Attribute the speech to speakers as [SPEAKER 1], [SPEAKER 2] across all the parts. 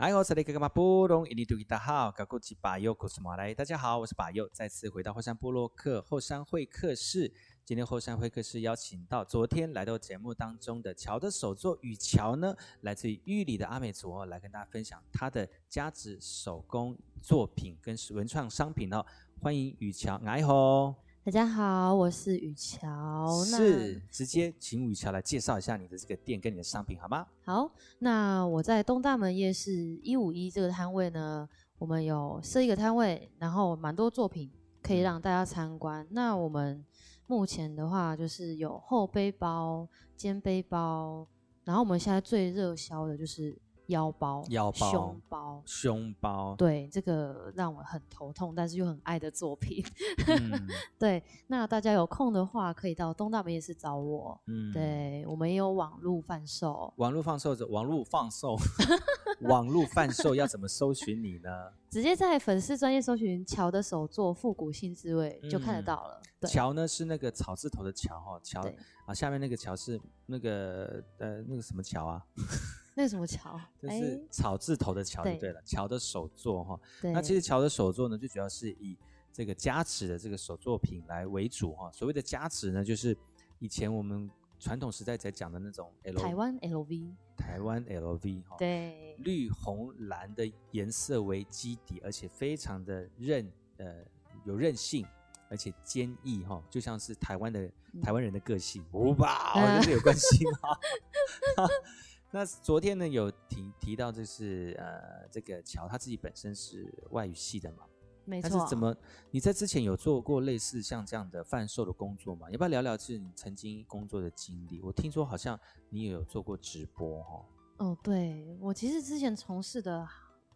[SPEAKER 1] 哎，我是那个嘛布隆伊尼图吉达号，高古吉巴尤古斯马来。大家好，我是巴尤，再次回到后山部落客后山会客室。今天后山会客室邀请到昨天来到节目当中的乔的手作语乔呢，来自于玉里的阿美族哦，来跟大家分享他的加职手工作品跟文创商品哦。欢迎语乔，哎吼。
[SPEAKER 2] 大家好，我是雨乔。
[SPEAKER 1] 是，直接请雨乔来介绍一下你的这个店跟你的商品好吗？
[SPEAKER 2] 好，那我在东大门夜市一五一这个摊位呢，我们有设一个摊位，然后蛮多作品可以让大家参观。那我们目前的话就是有后背包、肩背包，然后我们现在最热销的就是。腰包、
[SPEAKER 1] 腰包、
[SPEAKER 2] 胸包、
[SPEAKER 1] 胸包，
[SPEAKER 2] 对，这个让我很头痛，但是又很爱的作品。嗯、对，那大家有空的话，可以到东大门夜市找我。嗯，对，我们也有网络贩售。
[SPEAKER 1] 网络贩售者，网络放售，网络贩售要怎么搜寻你呢？
[SPEAKER 2] 直接在粉丝专业搜寻“乔的手作复古新滋味”就看得到了。嗯、
[SPEAKER 1] 乔呢是那个草字头的乔哈，乔啊，下面那个乔是那个呃那个什么乔啊？
[SPEAKER 2] 那什么桥？
[SPEAKER 1] 就是草字头的桥就对了。桥的手作哈，那其实桥的手作呢，最主要是以这个加持的这个手作品来为主哈。所谓的加持呢，就是以前我们传统时代才讲的那种 L,
[SPEAKER 2] 台湾 LV，
[SPEAKER 1] 台湾 LV 哈，
[SPEAKER 2] 对，
[SPEAKER 1] 绿红蓝的颜色为基底，而且非常的韧呃有韧性，而且坚毅哈，就像是台湾的、嗯、台湾人的个性，五宝跟这有关系吗？那昨天呢，有提提到就是呃，这个乔他自己本身是外语系的嘛，
[SPEAKER 2] 没错。
[SPEAKER 1] 但是怎么你在之前有做过类似像这样的贩售的工作吗？要不要聊聊是你曾经工作的经历？我听说好像你也有做过直播哈。
[SPEAKER 2] 哦，对，我其实之前从事的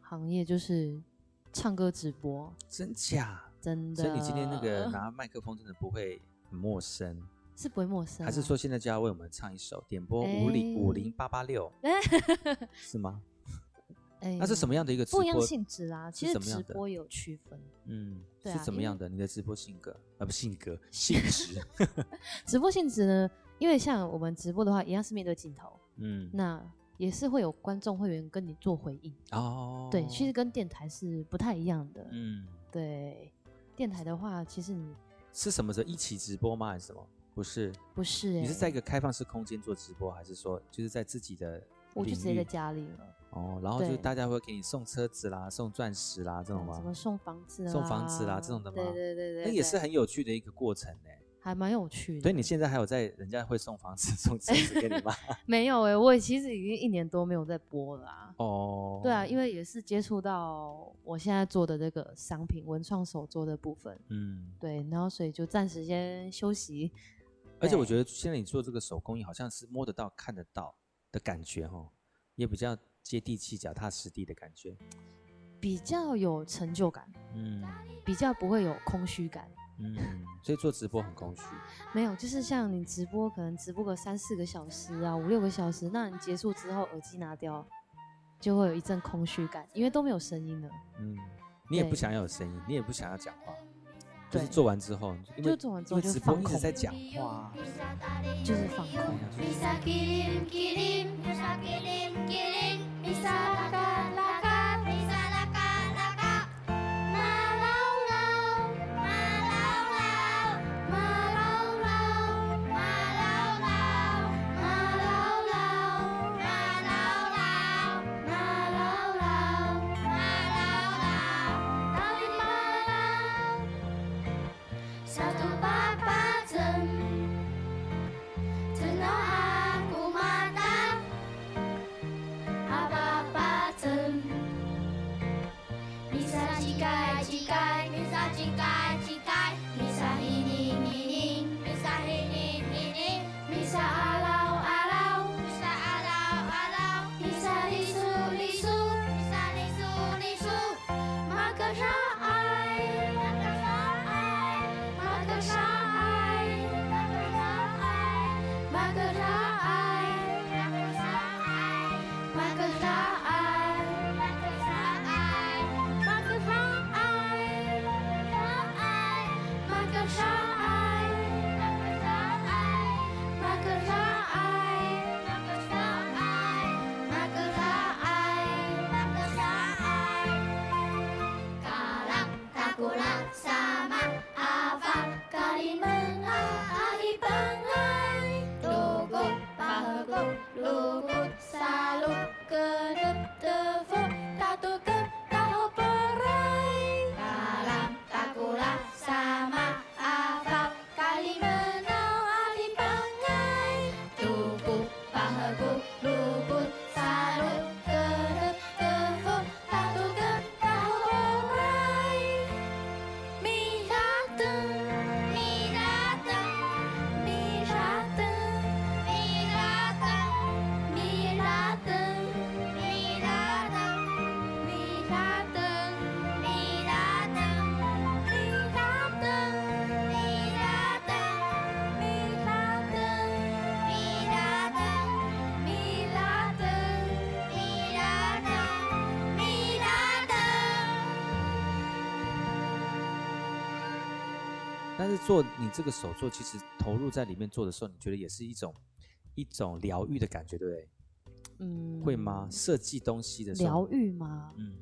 [SPEAKER 2] 行业就是唱歌直播，
[SPEAKER 1] 真假？
[SPEAKER 2] 真的。
[SPEAKER 1] 所以你今天那个 拿麦克风真的不会很陌生。
[SPEAKER 2] 是不会陌生，啊，
[SPEAKER 1] 还是说现在就要为我们唱一首点播五零五零八八六，是吗？那是什么样的一个直播？
[SPEAKER 2] 不一样性质啦，其实直播有区分，
[SPEAKER 1] 嗯，对啊，是怎么样的？你的直播性格啊，不性格 性质，
[SPEAKER 2] 直播性质呢？因为像我们直播的话，一样是面对镜头，嗯，那也是会有观众会员跟你做回应哦。对，其实跟电台是不太一样的，嗯，对，电台的话，其实你
[SPEAKER 1] 是什么时候一起直播吗？还是什么？不是，
[SPEAKER 2] 不是、欸，
[SPEAKER 1] 你是在一个开放式空间做直播，还是说就是在自己的？
[SPEAKER 2] 我就直接在家里了。
[SPEAKER 1] 哦，然后就大家会给你送车子啦、送钻石啦这种吗？
[SPEAKER 2] 什么送房子、
[SPEAKER 1] 送房子啦这种的吗？
[SPEAKER 2] 对对对对，
[SPEAKER 1] 那也是很有趣的一个过程呢、欸，
[SPEAKER 2] 还蛮有趣的。
[SPEAKER 1] 所以你现在还有在人家会送房子、送车子给你吗？
[SPEAKER 2] 没有哎、欸，我其实已经一年多没有在播了啊。哦，对啊，因为也是接触到我现在做的这个商品文创手作的部分，嗯，对，然后所以就暂时先休息。
[SPEAKER 1] 而且我觉得现在你做这个手工艺，好像是摸得到、看得到的感觉哦，也比较接地气、脚踏实地的感觉，
[SPEAKER 2] 比较有成就感，嗯，比较不会有空虚感，
[SPEAKER 1] 嗯，所以做直播很空虚？
[SPEAKER 2] 没有，就是像你直播，可能直播个三四个小时啊，五六个小时，那你结束之后耳机拿掉，就会有一阵空虚感，因为都没有声音了，
[SPEAKER 1] 嗯，你也不想要有声音，你也不想要讲话。就是做完之后，因
[SPEAKER 2] 为会直播，
[SPEAKER 1] 一直在讲，
[SPEAKER 2] 就是放空。
[SPEAKER 1] 下去。是做你这个手作，其实投入在里面做的时候，你觉得也是一种一种疗愈的感觉，对不对？
[SPEAKER 2] 嗯，
[SPEAKER 1] 会吗？设计东西的时候，
[SPEAKER 2] 疗愈吗？嗯，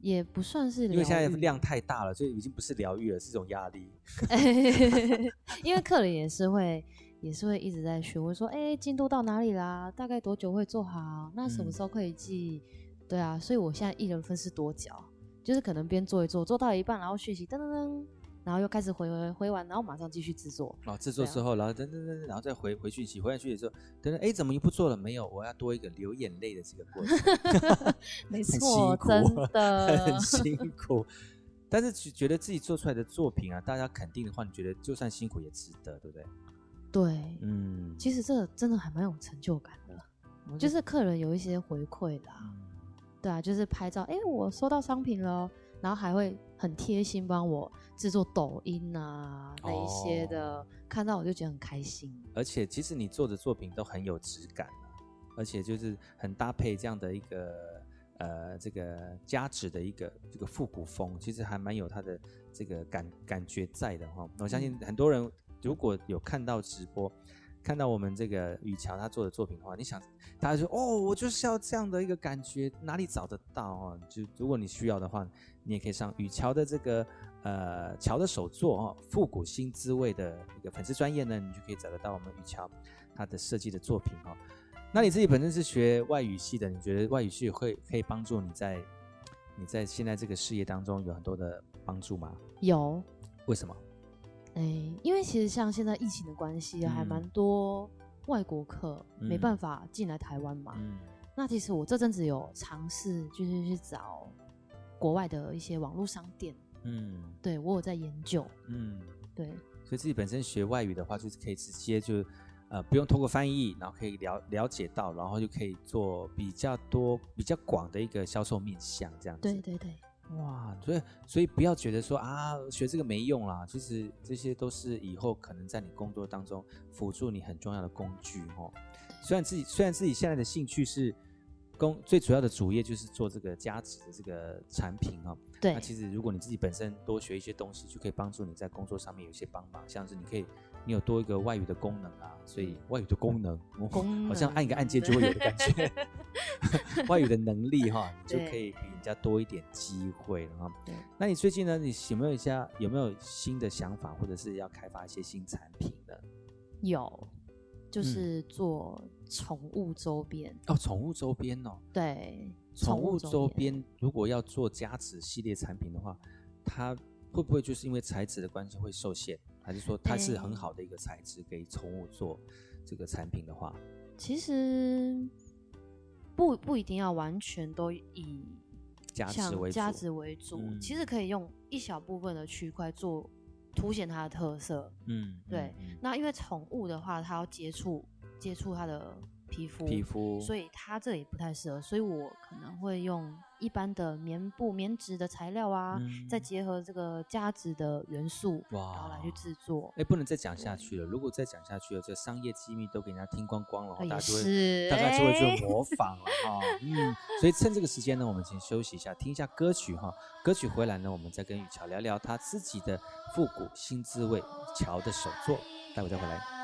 [SPEAKER 2] 也不算是疗愈，
[SPEAKER 1] 因为现在量太大了，所以已经不是疗愈了，是一种压力。
[SPEAKER 2] 因为客人也是会，也是会一直在询问说，哎，进度到哪里啦？大概多久会做好？那什么时候可以寄？嗯、对啊，所以我现在一人分饰多角，就是可能边做一做，做到一半，然后讯息噔噔噔。然后又开始回回回完，然后马上继续制作。
[SPEAKER 1] 哦，制作之后，啊、然后等等等，然后再回回讯息，回完讯息之后，等等，哎，怎么又不做了？没有，我要多一个流眼泪的这个过程。
[SPEAKER 2] 没错，真 的
[SPEAKER 1] 很辛苦。但是觉得自己做出来的作品啊，大家肯定的话，你觉得就算辛苦也值得，对不对？
[SPEAKER 2] 对，嗯，其实这个真的还蛮有成就感的，嗯、就是客人有一些回馈的、啊，嗯、对啊，就是拍照，哎，我收到商品了。然后还会很贴心帮我制作抖音啊，那一些的，哦、看到我就觉得很开心。
[SPEAKER 1] 而且其实你做的作品都很有质感，啊、而且就是很搭配这样的一个呃这个加纸的一个这个复古风，其实还蛮有它的这个感感觉在的哈。我相信很多人如果有看到直播。看到我们这个雨乔他做的作品的话，你想，大家说哦，我就是要这样的一个感觉，哪里找得到啊？就如果你需要的话，你也可以上雨乔的这个呃乔的手作哦，复古新滋味的一个粉丝专业呢，你就可以找得到我们雨乔他的设计的作品哦。那你自己本身是学外语系的，你觉得外语系会可以帮助你在你在现在这个事业当中有很多的帮助吗？
[SPEAKER 2] 有。
[SPEAKER 1] 为什么？
[SPEAKER 2] 哎，因为其实像现在疫情的关系，还蛮多外国客没办法进来台湾嘛。嗯，那其实我这阵子有尝试，就是去找国外的一些网络商店。嗯，对，我有在研究。嗯，对。
[SPEAKER 1] 所以自己本身学外语的话，就是可以直接就呃不用通过翻译，然后可以了了解到，然后就可以做比较多、比较广的一个销售面向这样子。
[SPEAKER 2] 对对对。
[SPEAKER 1] 哇，所以所以不要觉得说啊，学这个没用啦，其实这些都是以后可能在你工作当中辅助你很重要的工具哦。虽然自己虽然自己现在的兴趣是工最主要的主业就是做这个加持的这个产品哦。
[SPEAKER 2] 对。
[SPEAKER 1] 那其实如果你自己本身多学一些东西，就可以帮助你在工作上面有一些帮忙，像是你可以。你有多一个外语的功能啊，所以外语的功能，功能好像按一个按键就会有的感觉。外语的能力哈，你就可以比人家多一点机会了哈。那你最近呢？你有没有一下有没有新的想法，或者是要开发一些新产品呢？
[SPEAKER 2] 有，就是做宠物周边、嗯、
[SPEAKER 1] 哦，宠物周边哦。
[SPEAKER 2] 对，
[SPEAKER 1] 宠物周边如果要做加持系列产品的话，它会不会就是因为材质的关系会受限？还是说它是很好的一个材质，给宠物做这个产品的话，
[SPEAKER 2] 其实不不一定要完全都以
[SPEAKER 1] 加
[SPEAKER 2] 纸为为主，嗯、其实可以用一小部分的区块做凸显它的特色。嗯，对。那因为宠物的话，它要接触接触它的皮肤，
[SPEAKER 3] 皮肤，
[SPEAKER 2] 所以它这里不太适合，所以我可能会用一般的棉布、棉质的材料啊，嗯、再结合这个加值的元素，哇，然后来去制作。
[SPEAKER 3] 哎，不能再讲下去了，如果再讲下去了，这商业机密都给人家听光光了，大家就会
[SPEAKER 2] 是
[SPEAKER 3] 大家就会做模仿了哈。嗯，所以趁这个时间呢，我们先休息一下，听一下歌曲哈。歌曲回来呢，我们再跟雨乔聊聊他自己的复古新滋味，乔的手作，待会再回来。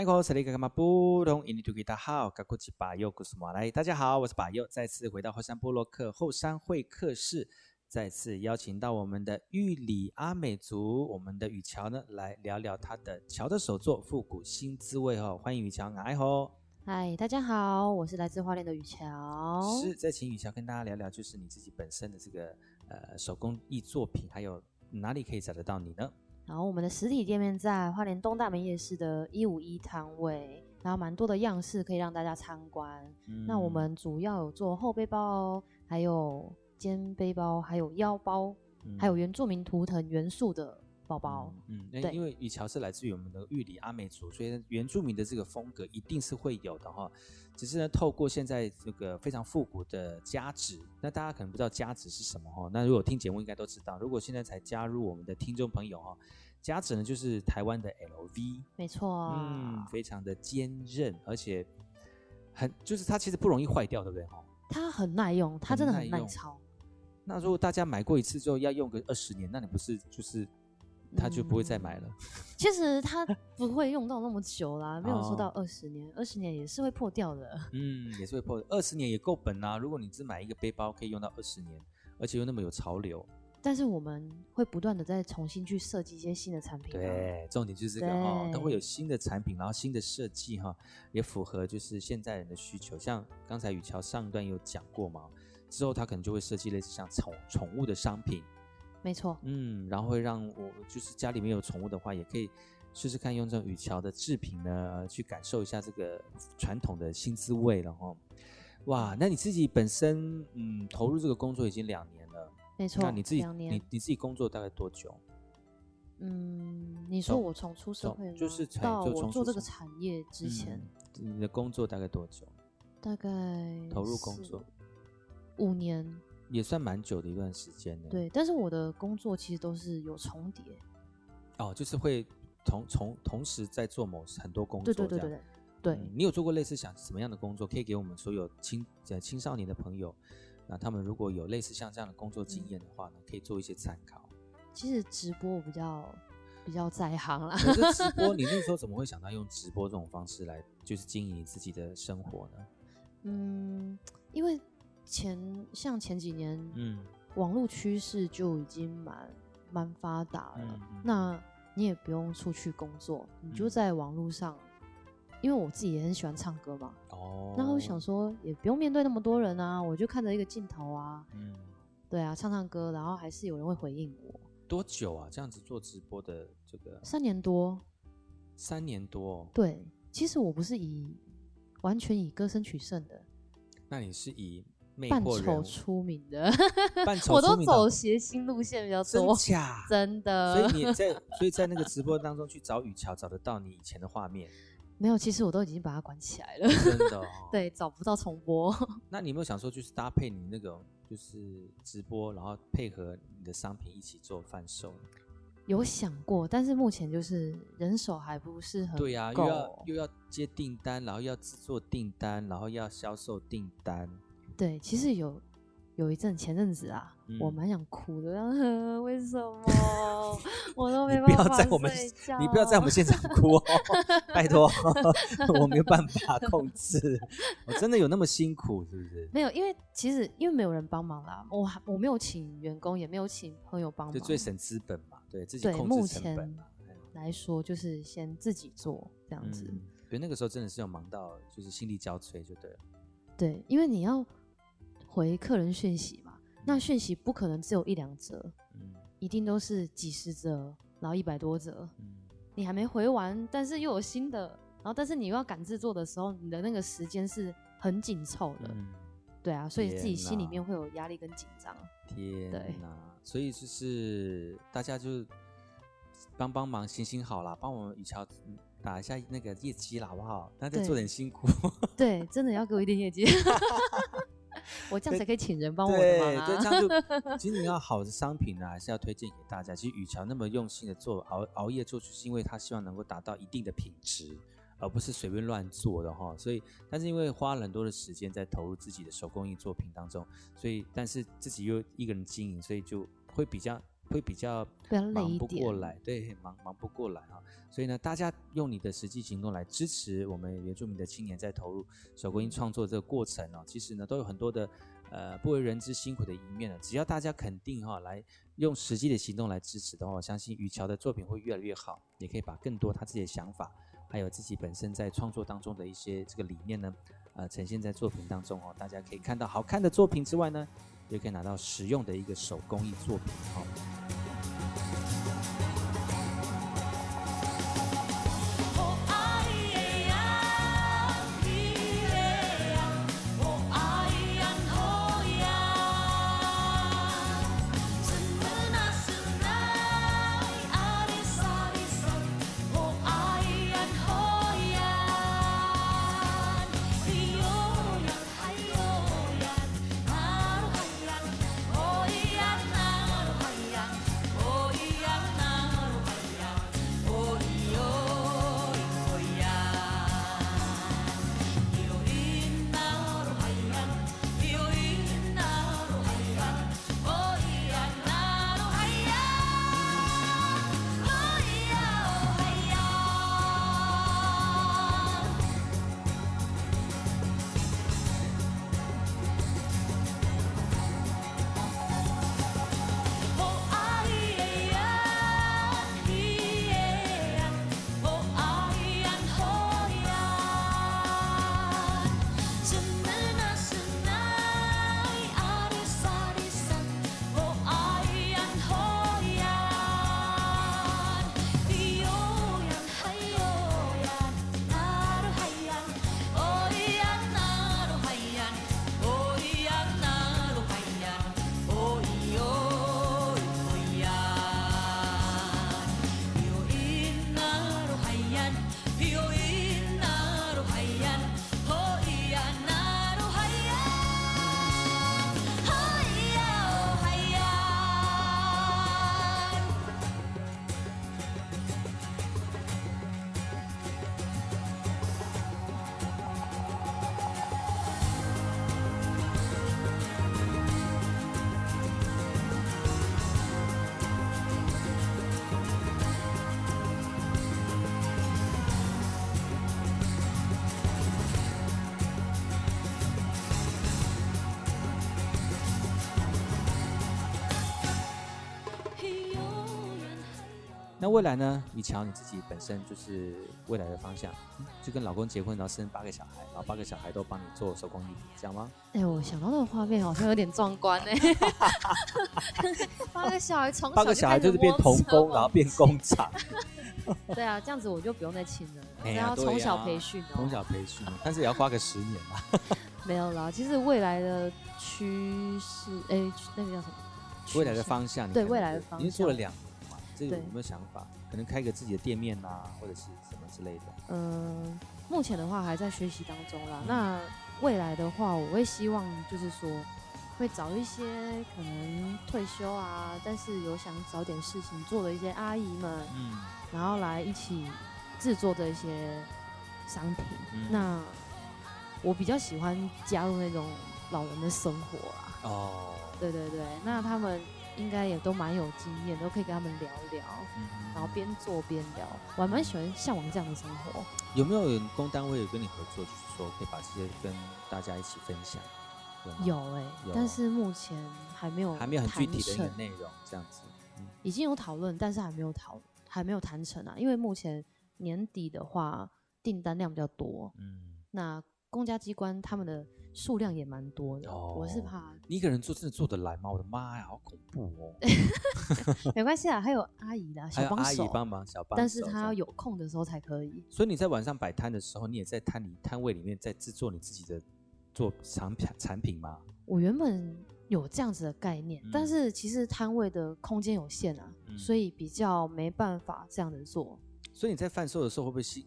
[SPEAKER 3] 大家好，我是巴佑，再次回到后山部落客后山会客室，再次邀请到我们的玉里阿美族，我们的雨乔呢，来聊聊他的乔的手作复古新滋味哦。欢迎雨乔，爱吼！
[SPEAKER 2] 嗨，大家好，我是来自花莲的雨乔。
[SPEAKER 3] 是，再请雨乔跟大家聊聊，就是你自己本身的这个呃手工艺作品，还有哪里可以找得到你呢？
[SPEAKER 2] 然后我们的实体店面在花莲东大门夜市的一五一摊位，然后蛮多的样式可以让大家参观。嗯、那我们主要有做后背包，还有肩背包，还有腰包，嗯、还有原住民图腾元素的包包。
[SPEAKER 3] 嗯，嗯对，因为雨乔是来自于我们的玉里阿美族，所以原住民的这个风格一定是会有的哈。只是呢，透过现在这个非常复古的加值，那大家可能不知道加值是什么哈。那如果听节目应该都知道，如果现在才加入我们的听众朋友哈。夹子呢，就是台湾的 LV，
[SPEAKER 2] 没错，
[SPEAKER 3] 嗯，非常的坚韧，而且很就是它其实不容易坏掉，对不对？哈，
[SPEAKER 2] 它很耐用，它真的很耐操。
[SPEAKER 3] 那如果大家买过一次之后要用个二十年，那你不是就是它就不会再买了？嗯、
[SPEAKER 2] 其实他不会用到那么久啦，没有说到二十年，二十年也是会破掉的。
[SPEAKER 3] 嗯，也是会破，二十年也够本啊。如果你只买一个背包可以用到二十年，而且又那么有潮流。
[SPEAKER 2] 但是我们会不断的再重新去设计一些新的产品。
[SPEAKER 1] 对，重点就是这个哦，都会有新的产品，然后新的设计哈，也符合就是现在人的需求。像刚才雨乔上一段有讲过嘛，之后他可能就会设计类似像宠宠物的商品。
[SPEAKER 2] 没错，
[SPEAKER 1] 嗯，然后会让我就是家里面有宠物的话，也可以试试看用这种雨桥的制品呢，去感受一下这个传统的新滋味然后。哇，那你自己本身嗯投入这个工作已经两年了，
[SPEAKER 2] 没错，
[SPEAKER 1] 那你自己你你自己工作大概多久？
[SPEAKER 2] 嗯，你说我从出社会
[SPEAKER 1] 就是
[SPEAKER 2] 到我做这个产业之前，
[SPEAKER 1] 嗯，你的工作大概多久？
[SPEAKER 2] 大概
[SPEAKER 1] 投入工作
[SPEAKER 2] 五年，
[SPEAKER 1] 也算蛮久的一段时间呢。
[SPEAKER 2] 对，但是我的工作其实都是有重叠。
[SPEAKER 1] 哦，就是会同同同时在做某很多工作，
[SPEAKER 2] 对对对对对。对、
[SPEAKER 1] 嗯，你有做过类似想什么样的工作？可以给我们所有青呃青少年的朋友，那他们如果有类似像这样的工作经验的话呢，可以做一些参考。
[SPEAKER 2] 其实直播我比较比较在行啦。
[SPEAKER 1] 可是直播，你那时候怎么会想到用直播这种方式来就是经营自己的生活呢？
[SPEAKER 2] 嗯，因为前像前几年，
[SPEAKER 1] 嗯，
[SPEAKER 2] 网络趋势就已经蛮蛮发达了，
[SPEAKER 1] 嗯嗯，
[SPEAKER 2] 那你也不用出去工作，你就在网络上。因为我自己也很喜欢唱歌嘛，
[SPEAKER 1] 哦，
[SPEAKER 2] 那我想说也不用面对那么多人啊，我就看着一个镜头啊，
[SPEAKER 1] 嗯，
[SPEAKER 2] 对啊，唱唱歌，然后还是有人会回应我。
[SPEAKER 1] 多久啊？这样子做直播的这个？
[SPEAKER 2] 三年多。
[SPEAKER 1] 三年多。
[SPEAKER 2] 对，其实我不是以完全以歌声取胜的。
[SPEAKER 1] 那你是以
[SPEAKER 2] 扮丑出名的？
[SPEAKER 1] 扮 丑
[SPEAKER 2] 我都走谐星路线比较多。
[SPEAKER 1] 真假？
[SPEAKER 2] 真的。
[SPEAKER 1] 所以你 在，所以在那个直播当中去找雨乔，找得到你以前的画面？
[SPEAKER 2] 没有，其实我都已经把它关起来了。
[SPEAKER 1] 真的哦？
[SPEAKER 2] 对，找不到重播。
[SPEAKER 1] 那你有没有想说，就是搭配你那个，就是直播，然后配合你的商品一起做贩售？
[SPEAKER 2] 有想过，但是目前就是人手还不是很。
[SPEAKER 1] 对呀、啊，又要又要接订单，然后要制作订单，然后要销售订单。
[SPEAKER 2] 对，其实有。有一阵前阵子啊，嗯、我蛮想哭的，为什么 我都没办法？你不要在我们，
[SPEAKER 1] 你不要在我们现场哭哦，拜托，我没有办法控制。我真的有那么辛苦是不是？
[SPEAKER 2] 没有，因为其实因为没有人帮忙啦，我我没有请员工，也没有请朋友帮忙，
[SPEAKER 1] 就最省资本嘛，对自己控制成本嘛。
[SPEAKER 2] 目前来说，就是先自己做这样子。
[SPEAKER 1] 对、嗯，那个时候真的是有忙到，就是心力交瘁，就对了。
[SPEAKER 2] 对，因为你要。回客人讯息嘛，那讯息不可能只有一两折，
[SPEAKER 1] 嗯，
[SPEAKER 2] 一定都是几十折，然后一百多折，
[SPEAKER 1] 嗯，
[SPEAKER 2] 你还没回完，但是又有新的，然后但是你又要赶制作的时候，你的那个时间是很紧凑的，
[SPEAKER 1] 嗯，
[SPEAKER 2] 对啊，所以自己心里面会有压力跟紧张。
[SPEAKER 1] 天哪，所以就是大家就帮帮忙，行行好啦，帮我们雨乔打一下那个业绩啦，好不好？大家做点辛苦，
[SPEAKER 2] 对，真的要给我一点业绩。我这样才可以请人帮我！
[SPEAKER 1] 对，对，这样就 其实你要好的商品呢，还是要推荐给大家。其实雨乔那么用心的做熬熬夜做出，是因为他希望能够达到一定的品质，而不是随便乱做的哈。所以，但是因为花了很多的时间在投入自己的手工艺作品当中，所以但是自己又一个人经营，所以就会比较。会比较忙不过来，对，忙忙不过来啊。所以呢，大家用你的实际行动来支持我们原住民的青年在投入手工艺创作这个过程哦。其实呢，都有很多的呃不为人知辛苦的一面呢。只要大家肯定哈，来用实际的行动来支持的话，我相信雨桥的作品会越来越好。也可以把更多他自己的想法，还有自己本身在创作当中的一些这个理念呢，呃，呈现在作品当中哦。大家可以看到好看的作品之外呢，也可以拿到实用的一个手工艺作品哦。那未来呢？你瞧你自己本身就是未来的方向，就跟老公结婚，然后生八个小孩，然后八个小孩都帮你做手工艺，这样吗？
[SPEAKER 2] 哎、欸，我想到那个画面好像有点壮观哎。八个小孩从
[SPEAKER 1] 八个小孩就是变童工，然后变工厂。
[SPEAKER 2] 对啊，这样子我就不用再亲了，然后要从小培训，
[SPEAKER 1] 从小培训，但是也要花个十年嘛。
[SPEAKER 2] 没有啦，其实未来的趋势，哎、欸，那个叫什么？
[SPEAKER 1] 未来的方向，
[SPEAKER 2] 对未来的方向，
[SPEAKER 1] 已经做了两年嘛，这个有没有想法？可能开个自己的店面啊，或者是什么之类的。
[SPEAKER 2] 嗯，目前的话还在学习当中啦。嗯、那未来的话，我会希望就是说，会找一些可能退休啊，但是有想找点事情做的一些阿姨们，嗯，然后来一起制作的一些商品。嗯、那我比较喜欢加入那种老人的生活啊。哦。对对对，那他们应该也都蛮有经验，都可以跟他们聊聊，嗯、然后边做边聊。我还蛮喜欢向往这样的生活。
[SPEAKER 1] 有没有工单位有跟你合作，就是说可以把这些跟大家一起分享？
[SPEAKER 2] 有哎、欸，有但是目前还没有
[SPEAKER 1] 还没有很具体的一个内容，这样子。
[SPEAKER 2] 嗯、已经有讨论，但是还没有讨还没有谈成啊。因为目前年底的话，订单量比较多。嗯，那公家机关他们的。数量也蛮多的，哦、我是怕
[SPEAKER 1] 你一个人做真的做得来吗？我的妈呀，好恐怖哦！
[SPEAKER 2] 没关系啊，还有阿姨啦小帮手，
[SPEAKER 1] 阿姨帮忙小帮手，
[SPEAKER 2] 但是他要有空的时候才可以。
[SPEAKER 1] 所以你在晚上摆摊的时候，你也在摊里摊位里面在制作你自己的做产品产品吗？
[SPEAKER 2] 我原本有这样子的概念，嗯、但是其实摊位的空间有限啊，嗯、所以比较没办法这样子做。
[SPEAKER 1] 所以你在贩售的时候，会不会心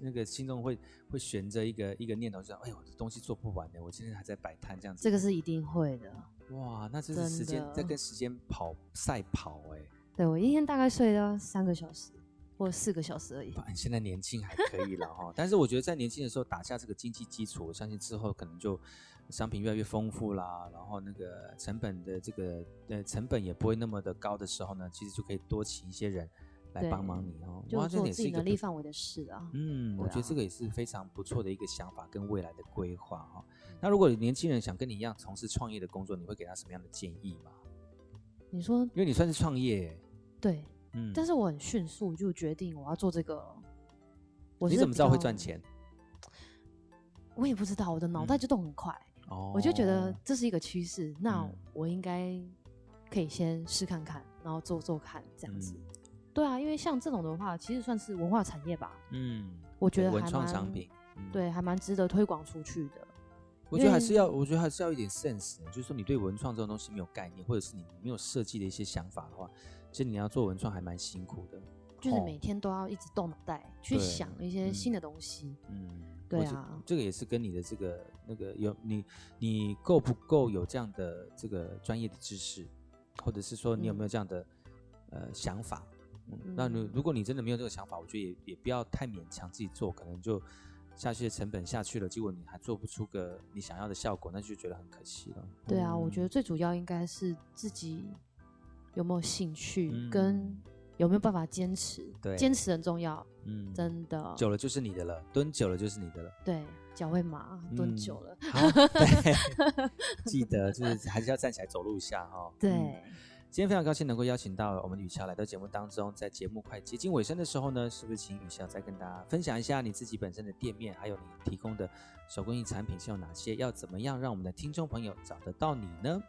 [SPEAKER 1] 那个心中会会悬着一个一个念头，说：“哎呦，我的东西做不完呢，我今天还在摆摊这样子。”
[SPEAKER 2] 这个是一定会的。
[SPEAKER 1] 哇，那这是时间在跟时间跑赛跑哎。
[SPEAKER 2] 对，我一天大概睡到三个小时或四个小时而已。
[SPEAKER 1] 你现在年轻还可以了哈，但是我觉得在年轻的时候打下这个经济基础，我相信之后可能就商品越来越丰富啦，然后那个成本的这个呃成本也不会那么的高的时候呢，其实就可以多请一些人。来帮忙你哦，
[SPEAKER 2] 就做自己能力范围的事啊。
[SPEAKER 1] 嗯，我觉得这个也是非常不错的一个想法跟未来的规划哈。那如果年轻人想跟你一样从事创业的工作，你会给他什么样的建议吗？
[SPEAKER 2] 你说，
[SPEAKER 1] 因为你算是创业，
[SPEAKER 2] 对，嗯，但是我很迅速就决定我要做这个。
[SPEAKER 1] 你怎么知道会赚钱？
[SPEAKER 2] 我也不知道，我的脑袋就动很快，哦，我就觉得这是一个趋势，那我应该可以先试看看，然后做做看这样子。对啊，因为像这种的话，其实算是文化产业吧。嗯，我觉得，
[SPEAKER 1] 文创商品，
[SPEAKER 2] 嗯、对，还蛮值得推广出去的。
[SPEAKER 1] 我觉得还是要，我觉得还是要一点 sense，就是说你对文创这种东西没有概念，或者是你没有设计的一些想法的话，其实你要做文创还蛮辛苦的。
[SPEAKER 2] 就是每天都要一直动脑袋去想一些新的东西。嗯，对啊，
[SPEAKER 1] 这个也是跟你的这个那个有你你够不够有这样的这个专业的知识，或者是说你有没有这样的、嗯、呃想法？嗯、那如如果你真的没有这个想法，我觉得也也不要太勉强自己做，可能就下去的成本下去了，结果你还做不出个你想要的效果，那就觉得很可惜了。
[SPEAKER 2] 对啊，嗯、我觉得最主要应该是自己有没有兴趣，跟有没有办法坚持。对，坚持很重要。嗯，真的。
[SPEAKER 1] 久了就是你的了，蹲久了就是你的了。
[SPEAKER 2] 对，脚会麻，蹲久了。
[SPEAKER 1] 嗯、好，对，记得就是还是要站起来走路一下哈。
[SPEAKER 2] 对。
[SPEAKER 1] 嗯今天非常高兴能够邀请到我们雨乔来到节目当中，在节目快接近尾声的时候呢，是不是请雨乔再跟大家分享一下你自己本身的店面，还有你提供的手工艺产品是有哪些？要怎么样让我们的听众朋友找得到你呢？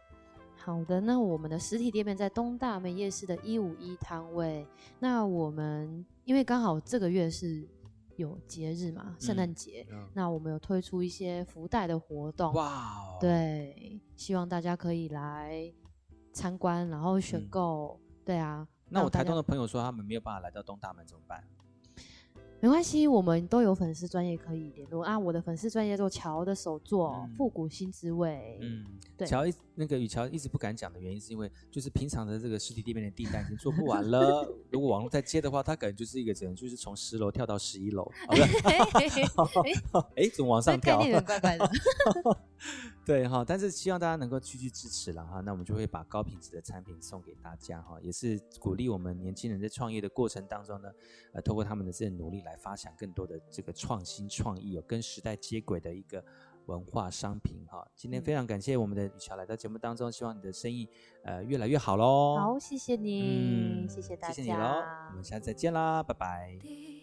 [SPEAKER 2] 好的，那我们的实体店面在东大门夜市的一五一摊位。那我们因为刚好这个月是有节日嘛，圣诞节，嗯、那我们有推出一些福袋的活动。哇哦，对，希望大家可以来。参观，然后选购，嗯、对啊。
[SPEAKER 1] 那我台东的朋友说他们没有办法来到东大门怎么办？
[SPEAKER 2] 没关系，我们都有粉丝专业可以联络啊。我的粉丝专业做乔的手作，复、嗯、古新滋味。嗯，对。乔一那个雨乔一直不敢讲的原因，是因为就是平常的这个实体店面的订单已经做不完了。如果网络再接的话，他可能就是一个只能，就是从十楼跳到十一楼。哎，怎么往上跳？怪怪的。对哈，但是希望大家能够继续支持了哈，那我们就会把高品质的产品送给大家哈，也是鼓励我们年轻人在创业的过程当中呢，呃，透过他们的这些努力来发想更多的这个创新创意，有跟时代接轨的一个
[SPEAKER 4] 文化商品哈。今天非常感谢我们的雨乔来到节目当中，希望你的生意呃越来越好喽。
[SPEAKER 2] 好，谢谢你，嗯、谢谢大家，谢谢你喽，
[SPEAKER 4] 我们下次再见啦，拜拜。